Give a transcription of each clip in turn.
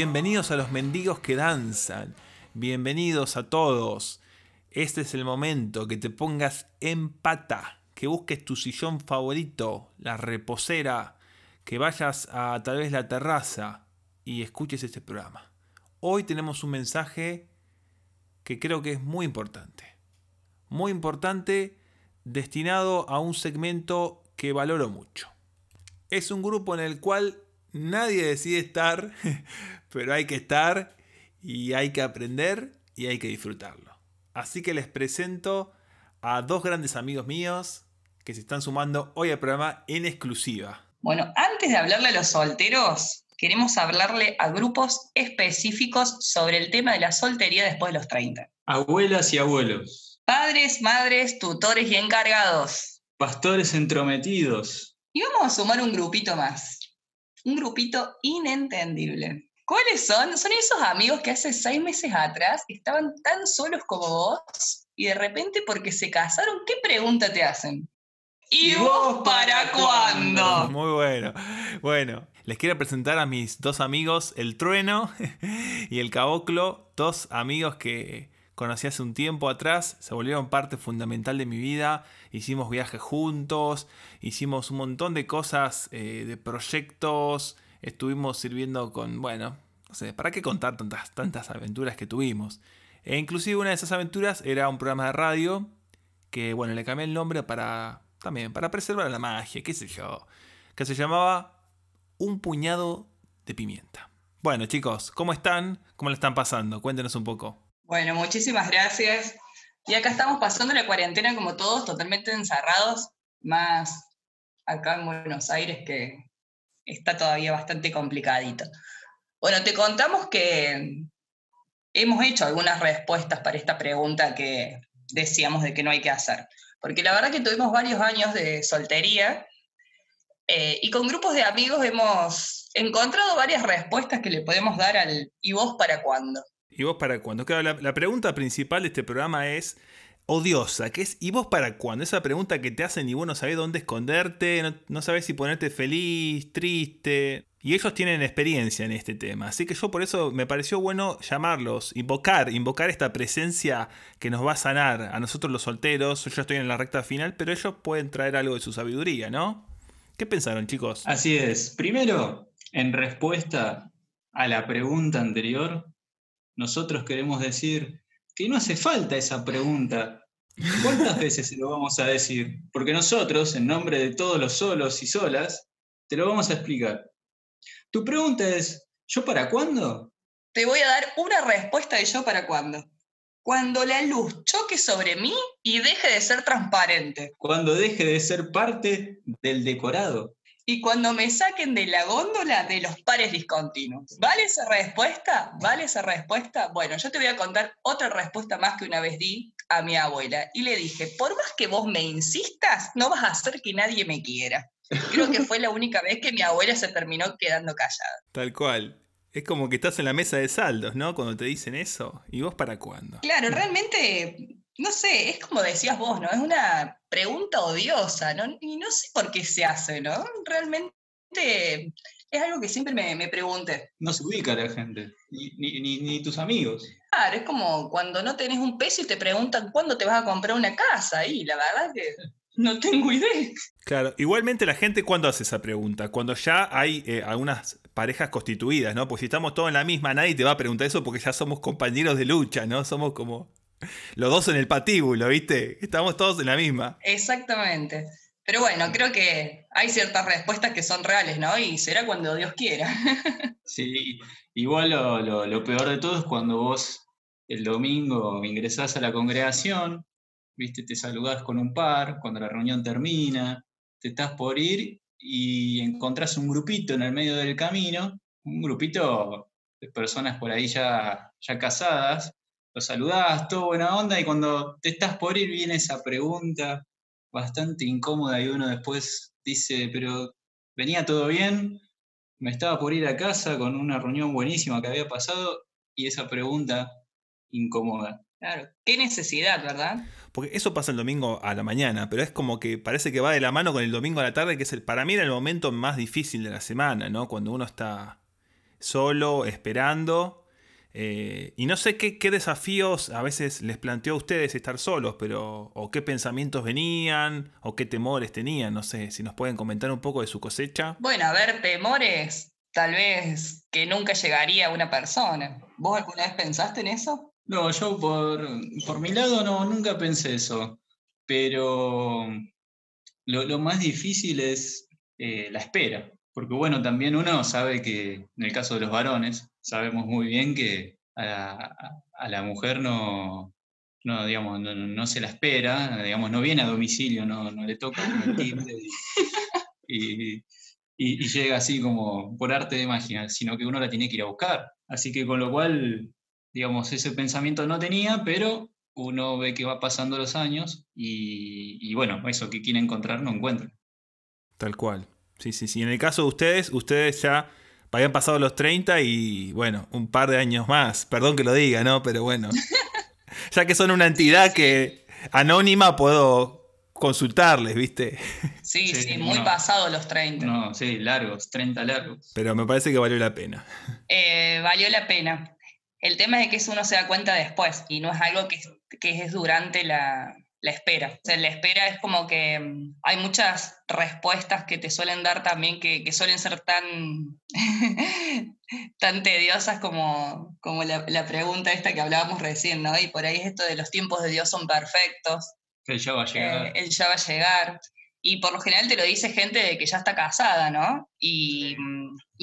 Bienvenidos a los mendigos que danzan. Bienvenidos a todos. Este es el momento que te pongas en pata, que busques tu sillón favorito, la reposera, que vayas a tal vez la terraza y escuches este programa. Hoy tenemos un mensaje que creo que es muy importante. Muy importante destinado a un segmento que valoro mucho. Es un grupo en el cual nadie decide estar, pero hay que estar y hay que aprender y hay que disfrutarlo. Así que les presento a dos grandes amigos míos que se están sumando hoy al programa en exclusiva. Bueno, antes de hablarle a los solteros, queremos hablarle a grupos específicos sobre el tema de la soltería después de los 30. Abuelas y abuelos. Padres, madres, tutores y encargados. Pastores entrometidos. Y vamos a sumar un grupito más. Un grupito inentendible. ¿Cuáles son? Son esos amigos que hace seis meses atrás estaban tan solos como vos y de repente porque se casaron, ¿qué pregunta te hacen? ¿Y vos para cuándo? Muy bueno. Bueno, les quiero presentar a mis dos amigos, el Trueno y el Caboclo, dos amigos que conocí hace un tiempo atrás, se volvieron parte fundamental de mi vida, hicimos viajes juntos, hicimos un montón de cosas, eh, de proyectos, estuvimos sirviendo con, bueno, no sé, ¿para qué contar tantas, tantas aventuras que tuvimos? E inclusive una de esas aventuras era un programa de radio que, bueno, le cambié el nombre para, también, para preservar la magia, qué sé yo, que se llamaba un puñado de pimienta. Bueno, chicos, ¿cómo están? ¿Cómo le están pasando? Cuéntenos un poco. Bueno, muchísimas gracias. Y acá estamos pasando la cuarentena como todos, totalmente encerrados, más acá en Buenos Aires que está todavía bastante complicadito. Bueno, te contamos que hemos hecho algunas respuestas para esta pregunta que decíamos de que no hay que hacer. Porque la verdad que tuvimos varios años de soltería eh, y con grupos de amigos hemos encontrado varias respuestas que le podemos dar al ¿y vos para cuándo? ¿Y vos para cuándo? Claro, la, pregunta principal de este programa es odiosa, que es ¿y vos para cuándo? Esa pregunta que te hacen y vos no sabés dónde esconderte, no, no sabés si ponerte feliz, triste. Y ellos tienen experiencia en este tema, así que yo por eso me pareció bueno llamarlos, invocar, invocar esta presencia que nos va a sanar a nosotros los solteros. Yo estoy en la recta final, pero ellos pueden traer algo de su sabiduría, ¿no? ¿Qué pensaron, chicos? Así es. Primero, en respuesta a la pregunta anterior, nosotros queremos decir que no hace falta esa pregunta. ¿Cuántas veces se lo vamos a decir? Porque nosotros, en nombre de todos los solos y solas, te lo vamos a explicar. Tu pregunta es, ¿yo para cuándo? Te voy a dar una respuesta de yo para cuándo cuando la luz choque sobre mí y deje de ser transparente. Cuando deje de ser parte del decorado. Y cuando me saquen de la góndola de los pares discontinuos. ¿Vale esa respuesta? ¿Vale esa respuesta? Bueno, yo te voy a contar otra respuesta más que una vez di a mi abuela. Y le dije, por más que vos me insistas, no vas a hacer que nadie me quiera. Creo que fue la única vez que mi abuela se terminó quedando callada. Tal cual. Es como que estás en la mesa de saldos, ¿no? Cuando te dicen eso. ¿Y vos para cuándo? Claro, realmente, no sé, es como decías vos, ¿no? Es una pregunta odiosa, ¿no? Y no sé por qué se hace, ¿no? Realmente es algo que siempre me, me pregunté. No se ubica la gente, ni, ni, tus amigos. Claro, es como cuando no tenés un peso y te preguntan cuándo te vas a comprar una casa. Y la verdad que no tengo idea. Claro, igualmente la gente cuando hace esa pregunta, cuando ya hay eh, algunas parejas constituidas, ¿no? Pues si estamos todos en la misma, nadie te va a preguntar eso porque ya somos compañeros de lucha, ¿no? Somos como los dos en el patíbulo, ¿viste? Estamos todos en la misma. Exactamente. Pero bueno, creo que hay ciertas respuestas que son reales, ¿no? Y será cuando Dios quiera. Sí, igual lo, peor de todo es cuando vos el domingo ingresás a la congregación, ¿viste? Te saludás con un par, cuando la reunión termina, te estás por ir y encontrás un grupito en el medio del camino, un grupito de personas por ahí ya, ya casadas, los saludás, todo buena onda, y cuando te estás por ir viene esa pregunta bastante incómoda y uno después dice, pero venía todo bien, me estaba por ir a casa con una reunión buenísima que había pasado y esa pregunta incómoda. Claro, qué necesidad, ¿verdad? Porque eso pasa el domingo a la mañana, pero es como que parece que va de la mano con el domingo a la tarde, que es el, para mí era el momento más difícil de la semana, ¿no? Cuando uno está solo, esperando. Eh, y no sé qué, qué, desafíos a veces les planteó a ustedes estar solos, pero o qué pensamientos venían, o qué temores tenían, no sé, si nos pueden comentar un poco de su cosecha. Bueno, a ver, temores, tal vez que nunca llegaría una persona. ¿Vos alguna vez pensaste en eso? No, yo por, por mi lado no, nunca pensé eso, pero lo, lo más difícil es eh, la espera, porque bueno, también uno sabe que en el caso de los varones, sabemos muy bien que a la, a la mujer no, no, digamos, no, no, se la espera, digamos, no viene a domicilio, no, no le toca el timbre y, y, y, llega así como por arte de magia, sino que uno la tiene que ir a buscar. Así que con lo cual, digamos, ese pensamiento no tenía, pero uno ve que va pasando los años y, y bueno, eso que quiere encontrar no encuentra. Tal cual. Sí, sí, sí. En el caso de ustedes, ustedes ya habían pasado los 30 y bueno, un par de años más. Perdón que lo diga, ¿no? Pero bueno. ya que son una entidad que anónima puedo consultarles, ¿viste? Sí, sí, sí muy no, pasado los 30. No, sí, largos, 30 largos. Pero me parece que valió la pena. Eh, valió la pena. El tema es que eso uno se da cuenta después y no es algo que, que es durante la, la espera. O sea, la espera es como que mm, hay muchas respuestas que te suelen dar también que, que suelen ser tan, tan tediosas como, como la, la, pregunta esta que hablábamos recién, ¿no? Y por ahí es esto de los tiempos de Dios son perfectos. Él ya va a llegar. Eh, él ya va a llegar. Y por lo general te lo dice gente de que ya está casada, ¿no? Y,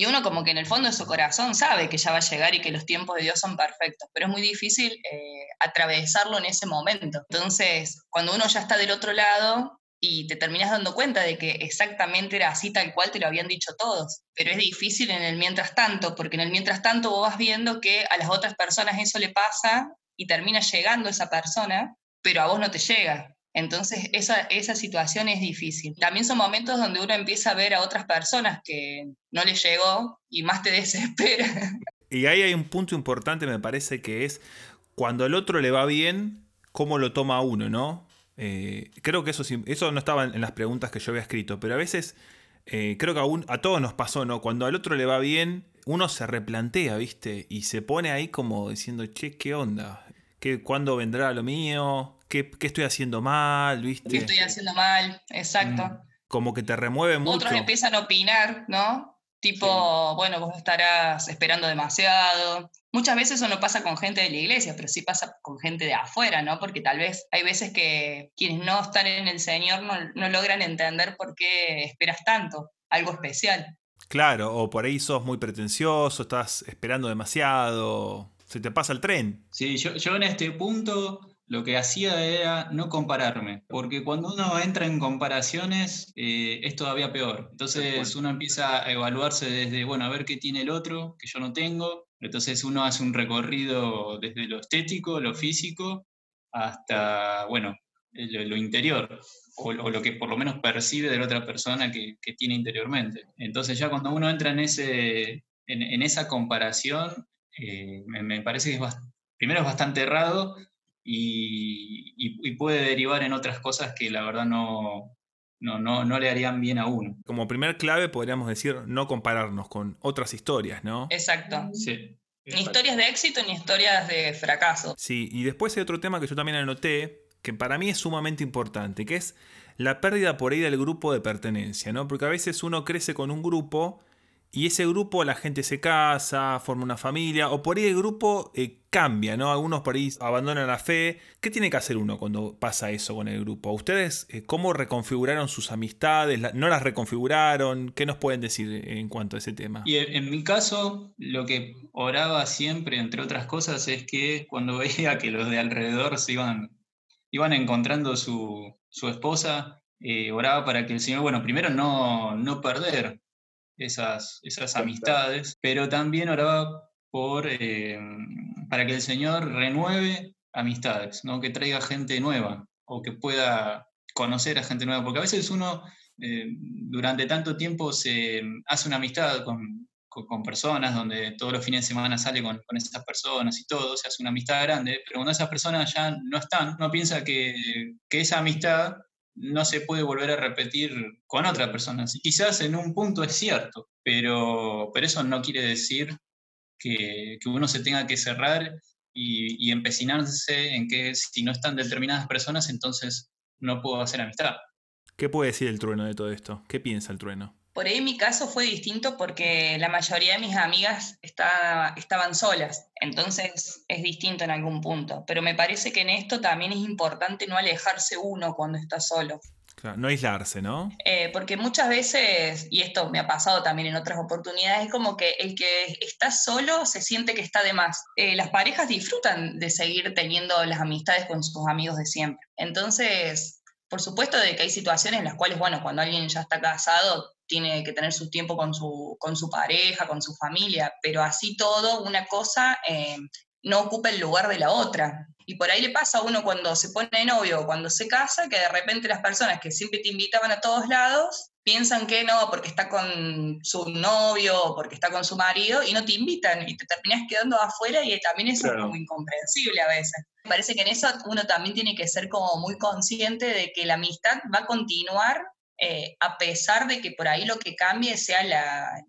uno como que en el fondo de su corazón sabe que ya va a llegar y que los tiempos de Dios son perfectos, pero es muy difícil eh, atravesarlo en ese momento. Entonces, cuando uno ya está del otro lado y te terminas dando cuenta de que exactamente era así tal cual te lo habían dicho todos, pero es difícil en el mientras tanto, porque en el mientras tanto vos vas viendo que a las otras personas eso le pasa y termina llegando esa persona, pero a vos no te llega. Entonces, esa, esa situación es difícil. También son momentos donde uno empieza a ver a otras personas que no le llegó y más te desespera. Y ahí hay un punto importante, me parece, que es cuando al otro le va bien, cómo lo toma uno, ¿no? Eh, creo que eso, eso no estaba en las preguntas que yo había escrito, pero a veces eh, creo que a, un, a todos nos pasó, ¿no? Cuando al otro le va bien, uno se replantea, ¿viste? Y se pone ahí como diciendo, che, ¿qué onda? ¿Qué, ¿Cuándo vendrá lo mío? ¿Qué, ¿Qué, estoy haciendo mal? ¿Viste? ¿Qué estoy haciendo mal? Exacto. Mm, como que te remueve mucho. Otros empiezan a opinar, ¿no? Tipo, sí. bueno, vos estarás esperando demasiado. Muchas veces eso no pasa con gente de la iglesia, pero sí pasa con gente de afuera, ¿no? Porque tal vez hay veces que quienes no están en el Señor no, no logran entender por qué esperas tanto, algo especial. Claro, o por ahí sos muy pretencioso, estás esperando demasiado, se te pasa el tren. Sí, yo, yo en este punto lo que hacía era no compararme, porque cuando uno entra en comparaciones eh, es todavía peor. Entonces uno empieza a evaluarse desde, bueno, a ver qué tiene el otro que yo no tengo. Entonces uno hace un recorrido desde lo estético, lo físico, hasta, bueno, lo, lo interior, o, o, lo que por lo menos percibe de la otra persona que, que tiene interiormente. Entonces ya cuando uno entra en, ese, en, en esa comparación, eh, me, me, parece que es primero es bastante errado, y, y, y, puede derivar en otras cosas que la verdad no, no, no, no, le harían bien a uno. Como primer clave podríamos decir no compararnos con otras historias, ¿no? Exacto. Sí. Ni historias de éxito ni historias de fracaso. Sí, y después hay otro tema que yo también anoté, que para mí es sumamente importante, que es la pérdida por ahí del grupo de pertenencia, ¿no? Porque a veces uno crece con un grupo y ese grupo la gente se casa, forma una familia, o por ahí el grupo eh, cambia, ¿no? Algunos por ahí abandonan la fe. ¿Qué tiene que hacer uno cuando pasa eso con el grupo? ¿Ustedes eh, cómo reconfiguraron sus amistades? ¿No las reconfiguraron? ¿Qué nos pueden decir en cuanto a ese tema? Y en mi caso, lo que oraba siempre, entre otras cosas, es que cuando veía que los de alrededor se iban, iban encontrando su, su esposa, eh, oraba para que el Señor, bueno, primero no, no perder esas, esas amistades, pero también oraba por, eh, para que el Señor renueve amistades, ¿no? que traiga gente nueva o que pueda conocer a gente nueva, porque a veces uno eh, durante tanto tiempo se hace una amistad con, con, con, personas donde todos los fines de semana sale con, con esas personas y todo, se hace una amistad grande, pero cuando esas personas ya no están, uno piensa que, que esa amistad no se puede volver a repetir con otra persona. Quizás en un punto es cierto, pero, pero eso no quiere decir que, uno se tenga que cerrar y, y, empecinarse en que si no están determinadas personas, entonces no puedo hacer amistad. ¿Qué puede decir el trueno de todo esto? ¿Qué piensa el trueno? Por ahí mi caso fue distinto porque la mayoría de mis amigas estaban solas, entonces es distinto en algún punto. Pero me parece que en esto también es importante no alejarse uno cuando está solo. Claro, no aislarse, ¿no? Eh, porque muchas veces, y esto me ha pasado también en otras oportunidades, es como que el que está solo se siente que está de más. Eh, las parejas disfrutan de seguir teniendo las amistades con sus amigos de siempre. Entonces, por supuesto de que hay situaciones en las cuales, bueno, cuando alguien ya está casado, tiene que tener su tiempo con su, con su pareja, con su familia, pero así todo, una cosa eh, no ocupa el lugar de la otra. Y por ahí le pasa a uno cuando se pone de novio o cuando se casa, que de repente las personas que siempre te invitaban a todos lados, piensan que no, porque está con su novio o porque está con su marido, y no te invitan y te terminas quedando afuera y también eso es como incomprensible a veces. Me parece que en eso uno también tiene que ser como muy consciente de que la amistad va a continuar eh, a pesar de que por ahí lo que cambie sea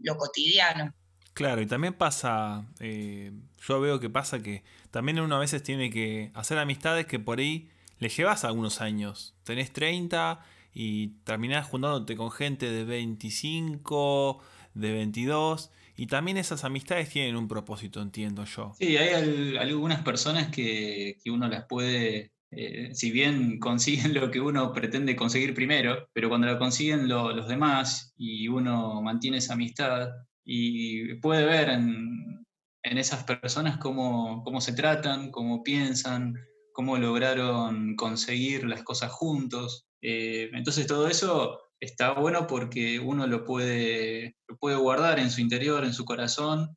lo cotidiano. Claro, y también pasa, eh, yo veo que pasa que también uno a veces tiene que hacer amistades que por ahí le llevas algunos años. Tenés 30 y terminás juntándote con gente de 25, de 22. Y también esas amistades tienen un propósito, entiendo yo. Sí, hay algunas personas que, que uno las puede eh, si bien consiguen lo que uno pretende conseguir primero, pero cuando lo consiguen los demás y uno mantiene esa amistad y puede ver en, esas personas cómo, se tratan, cómo piensan, cómo lograron conseguir las cosas juntos. Eh, entonces todo eso está bueno porque uno lo puede, lo puede guardar en su interior, en su corazón,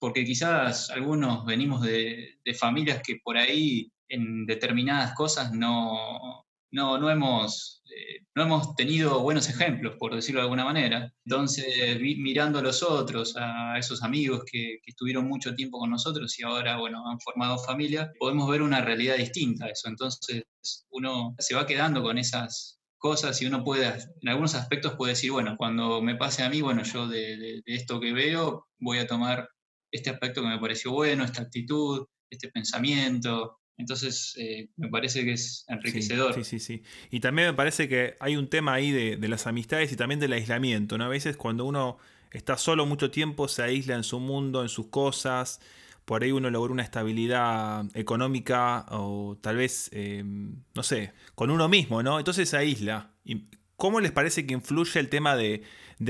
porque quizás algunos venimos de, de familias que por ahí en determinadas cosas no, no, hemos, eh, no hemos tenido buenos ejemplos, por decirlo de alguna manera. Entonces, mirando a los otros, a esos amigos que, estuvieron mucho tiempo con nosotros y ahora, bueno, han formado familia, podemos ver una realidad distinta a eso. Entonces, uno se va quedando con esas cosas y uno puede, en algunos aspectos puede decir, bueno, cuando me pase a mí, bueno, yo de, de esto que veo voy a tomar este aspecto que me pareció bueno, esta actitud, este pensamiento, entonces, eh, me parece que es enriquecedor. Sí, sí, sí, Y también me parece que hay un tema ahí de, las amistades y también del aislamiento. ¿no? A veces cuando uno está solo mucho tiempo, se aísla en su mundo, en sus cosas. Por ahí uno logra una estabilidad económica o tal vez, eh, no sé, con uno mismo, ¿no? Entonces se aísla. ¿Cómo les parece que influye el tema de,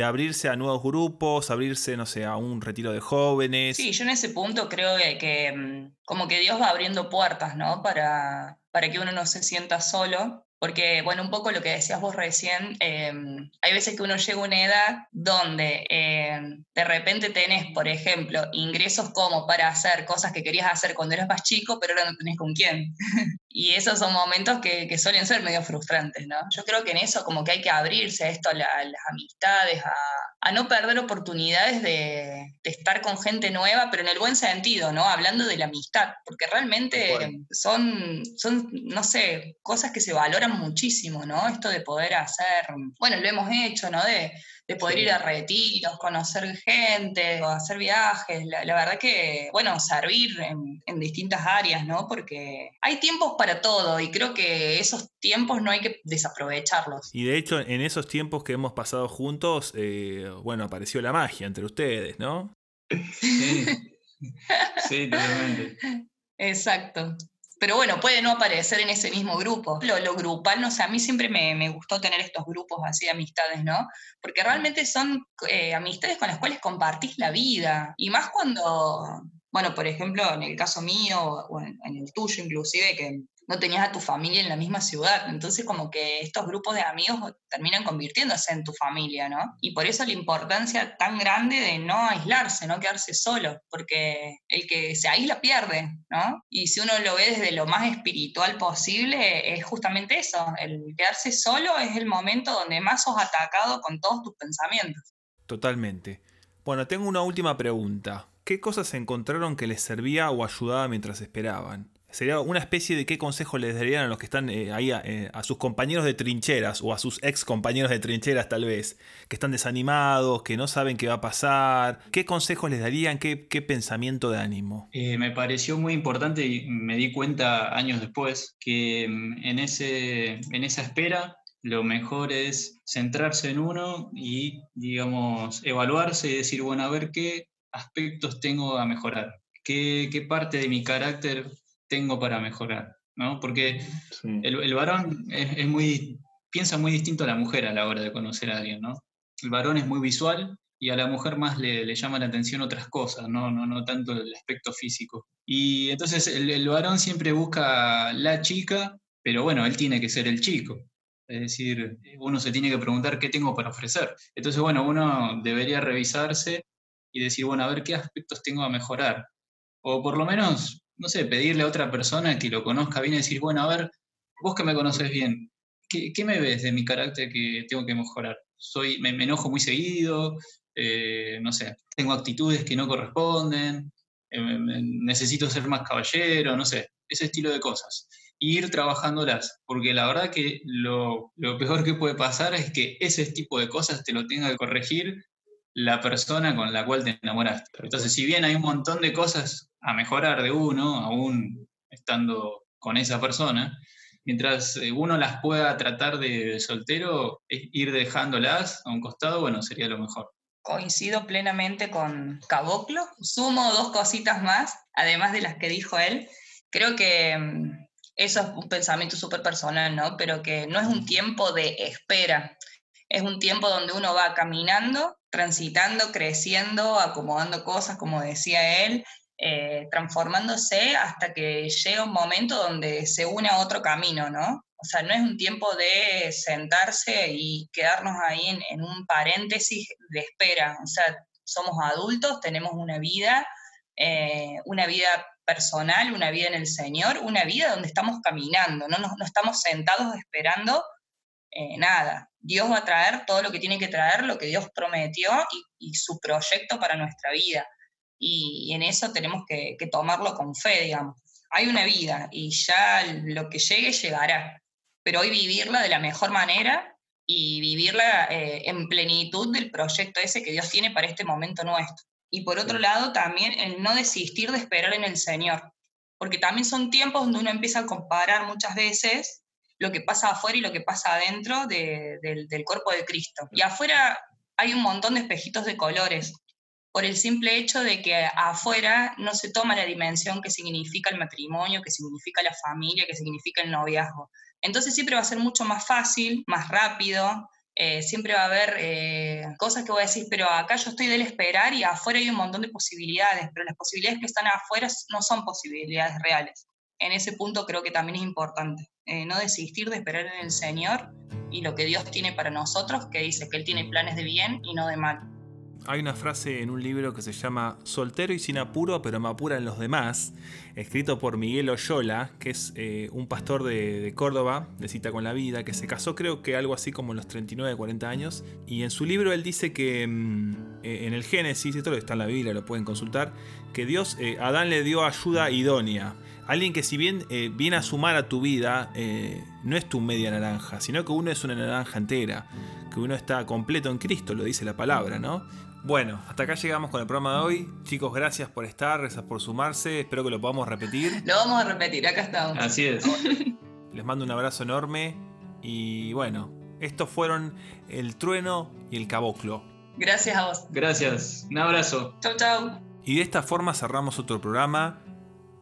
abrirse a nuevos grupos, abrirse, no sé, a un retiro de jóvenes? Sí, yo en ese punto creo que, mm, como que Dios va abriendo puertas, ¿no? Para, para que uno no se sienta solo porque, bueno, un poco lo que decías vos recién, em, hay veces que uno llega a una edad donde em, de repente tenés, por ejemplo, ingresos como para hacer cosas que querías hacer cuando eras más chico, pero ahora no tenés con quién. y esos son momentos que, que, suelen ser medio frustrantes, ¿no? Yo creo que en eso como que hay que abrirse a esto, a, las amistades, a, a, no perder oportunidades de, de, estar con gente nueva, pero en el buen sentido, ¿no? Hablando de la amistad, porque realmente son, son, no sé, cosas que se valoran muchísimo, ¿no? Esto de poder hacer, bueno, lo hemos hecho, ¿no? De, poder ir a retiros, conocer gente, o hacer viajes. La, verdad que, bueno, servir en, distintas áreas, ¿no? Porque hay tiempos para todo y creo que esos tiempos no hay que desaprovecharlos. Y de hecho, en esos tiempos que hemos pasado juntos, eh, bueno, apareció la magia entre ustedes, ¿no? Sí, sí totalmente. Exacto pero bueno, puede no aparecer en ese mismo grupo. Lo, grupal, no sé, a mí siempre me, gustó tener estos grupos así de amistades, ¿no? Porque realmente son eh, amistades con las cuales compartís la vida. Y más cuando, bueno, por ejemplo, en el caso mío, o en el tuyo inclusive, que no tenías a tu familia en la misma ciudad. Entonces como que estos grupos de amigos terminan convirtiéndose en tu familia, ¿no? Y por eso la importancia tan grande de no aislarse, no quedarse solo, porque el que se aísla pierde, ¿no? Y si uno lo ve desde lo más espiritual posible, es justamente eso, el quedarse solo es el momento donde más sos atacado con todos tus pensamientos. Totalmente. Bueno, tengo una última pregunta. ¿Qué cosas encontraron que les servía o ayudaba mientras esperaban? Sería una especie de qué consejo les darían a los que están eh, ahí, eh, a, sus compañeros de trincheras o a sus ex compañeros de trincheras tal vez, que están desanimados, que no saben qué va a pasar. ¿Qué consejos les darían? ¿Qué, pensamiento de ánimo? Eh, me pareció muy importante y me di cuenta años después que mm, en, ese, en esa espera lo mejor es centrarse en uno y, digamos, evaluarse y decir, bueno, a ver qué aspectos tengo a mejorar, qué parte de mi carácter tengo para mejorar, ¿no? Porque el, varón es, muy, piensa muy distinto a la mujer a la hora de conocer a alguien, ¿no? El varón es muy visual y a la mujer más le, llama la atención otras cosas, ¿no? No, no tanto el aspecto físico. Y entonces el, el varón siempre busca la chica, pero bueno, él tiene que ser el chico. Es decir, uno se tiene que preguntar qué tengo para ofrecer. Entonces, bueno, uno debería revisarse y decir, bueno, a ver qué aspectos tengo a mejorar. O por lo menos no sé, pedirle a otra persona que lo conozca bien y decir, bueno, a ver, vos que me conoces bien, ¿qué, me ves de mi carácter que tengo que mejorar? Soy, me, enojo muy seguido, eh, no sé, tengo actitudes que no corresponden, eh, necesito ser más caballero, no sé, ese estilo de cosas. Y ir trabajándolas, porque la verdad que lo, lo peor que puede pasar es que ese tipo de cosas te lo tenga que corregir la persona con la cual te enamoraste. Entonces, si bien hay un montón de cosas a mejorar de uno, aún estando con esa persona, mientras eh, uno las pueda tratar de soltero, ir dejándolas a un costado, bueno, sería lo mejor. Coincido plenamente con Caboclo. Sumo dos cositas más, además de las que dijo él. Creo que mm, eso es un pensamiento súper personal, ¿no? Pero que no es un tiempo de espera, es un tiempo donde uno va caminando transitando, creciendo, acomodando cosas, como decía él, eh, transformándose hasta que llega un momento donde se une a otro camino, ¿no? O sea, no es un tiempo de sentarse y quedarnos ahí en, un paréntesis de espera. O sea, somos adultos, tenemos una vida, eh, una vida personal, una vida en el Señor, una vida donde estamos caminando, no, no, no estamos sentados esperando eh, nada. Dios va a traer todo lo que tiene que traer, lo que Dios prometió y, su proyecto para nuestra vida. Y, en eso tenemos que, tomarlo con fe, digamos. Hay una vida y ya lo que llegue llegará, pero hoy vivirla de la mejor manera y vivirla eh, en plenitud del proyecto ese que Dios tiene para este momento nuestro. Y por otro lado, también el no desistir de esperar en el Señor, porque también son tiempos donde uno empieza a comparar muchas veces lo que pasa afuera y lo que pasa adentro del cuerpo de Cristo. Y afuera hay un montón de espejitos de colores, por el simple hecho de que afuera no se toma la dimensión que significa el matrimonio, que significa la familia, que significa el noviazgo. Entonces siempre va a ser mucho más fácil, más rápido, eh, siempre va a haber eh, cosas que voy a decir, pero acá yo estoy del esperar y afuera hay un montón de posibilidades, pero las posibilidades que están afuera no son posibilidades reales en ese punto creo que también es importante. Eh, no desistir de esperar en el Señor y lo que Dios tiene para nosotros, que dice que Él tiene planes de bien y no de mal. Hay una frase en un libro que se llama Soltero y sin apuro, pero me apuran los demás, escrito por Miguel Oyola, que es eh, un pastor de, Córdoba, de Cita con la Vida, que se casó creo que algo así como en los 39, 40 años. Y en su libro él dice que mm, eh, en el Génesis, esto está en la Biblia, lo pueden consultar, que Dios, a Adán le dio ayuda idónea. Alguien que si bien eh, viene a sumar a tu vida, eh, no es tu media naranja, sino que uno es una naranja entera, que uno está completo en Cristo, lo dice la palabra, ¿no? Bueno, hasta acá llegamos con el programa de hoy. Chicos, gracias por estar, gracias por sumarse, espero que lo podamos repetir. Lo vamos a repetir, acá estamos. Así es. Les mando un abrazo enorme y bueno, estos fueron el trueno y el caboclo. Gracias a vos. Gracias, un abrazo. Chau, chau. Y de esta forma cerramos otro programa.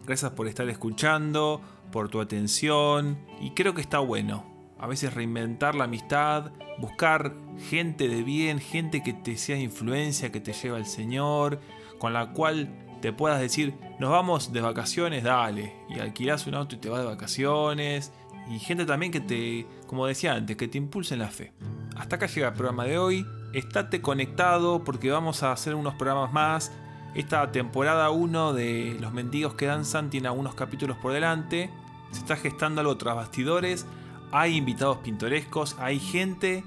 Gracias por estar escuchando, por tu atención y creo que está bueno. A veces reinventar la amistad, buscar gente de bien, gente que te sea influencia, que te lleva al Señor, con la cual te puedas decir, nos vamos de vacaciones, dale. Y alquilás un auto y te vas de vacaciones. Y gente también que te, como decía antes, que te impulse en la fe. Hasta acá llega el programa de hoy. Estate conectado porque vamos a hacer unos programas más esta temporada 1 de Los Mendigos que Danzan tiene algunos capítulos por delante. Se está gestando algo tras bastidores. Hay invitados pintorescos. Hay gente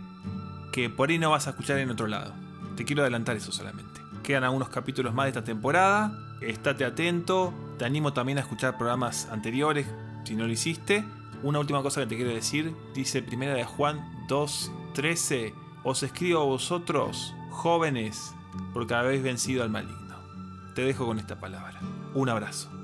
que por ahí no vas a escuchar en otro lado. Te quiero adelantar eso solamente. quedan algunos capítulos más de esta temporada. Estate atento. Te animo también a escuchar programas anteriores si no lo hiciste. Una última cosa que te quiero decir. Dice Primera de Juan 2.13. Os escribo a vosotros, jóvenes, porque habéis vencido al maligno. Te dejo con esta palabra. Un abrazo.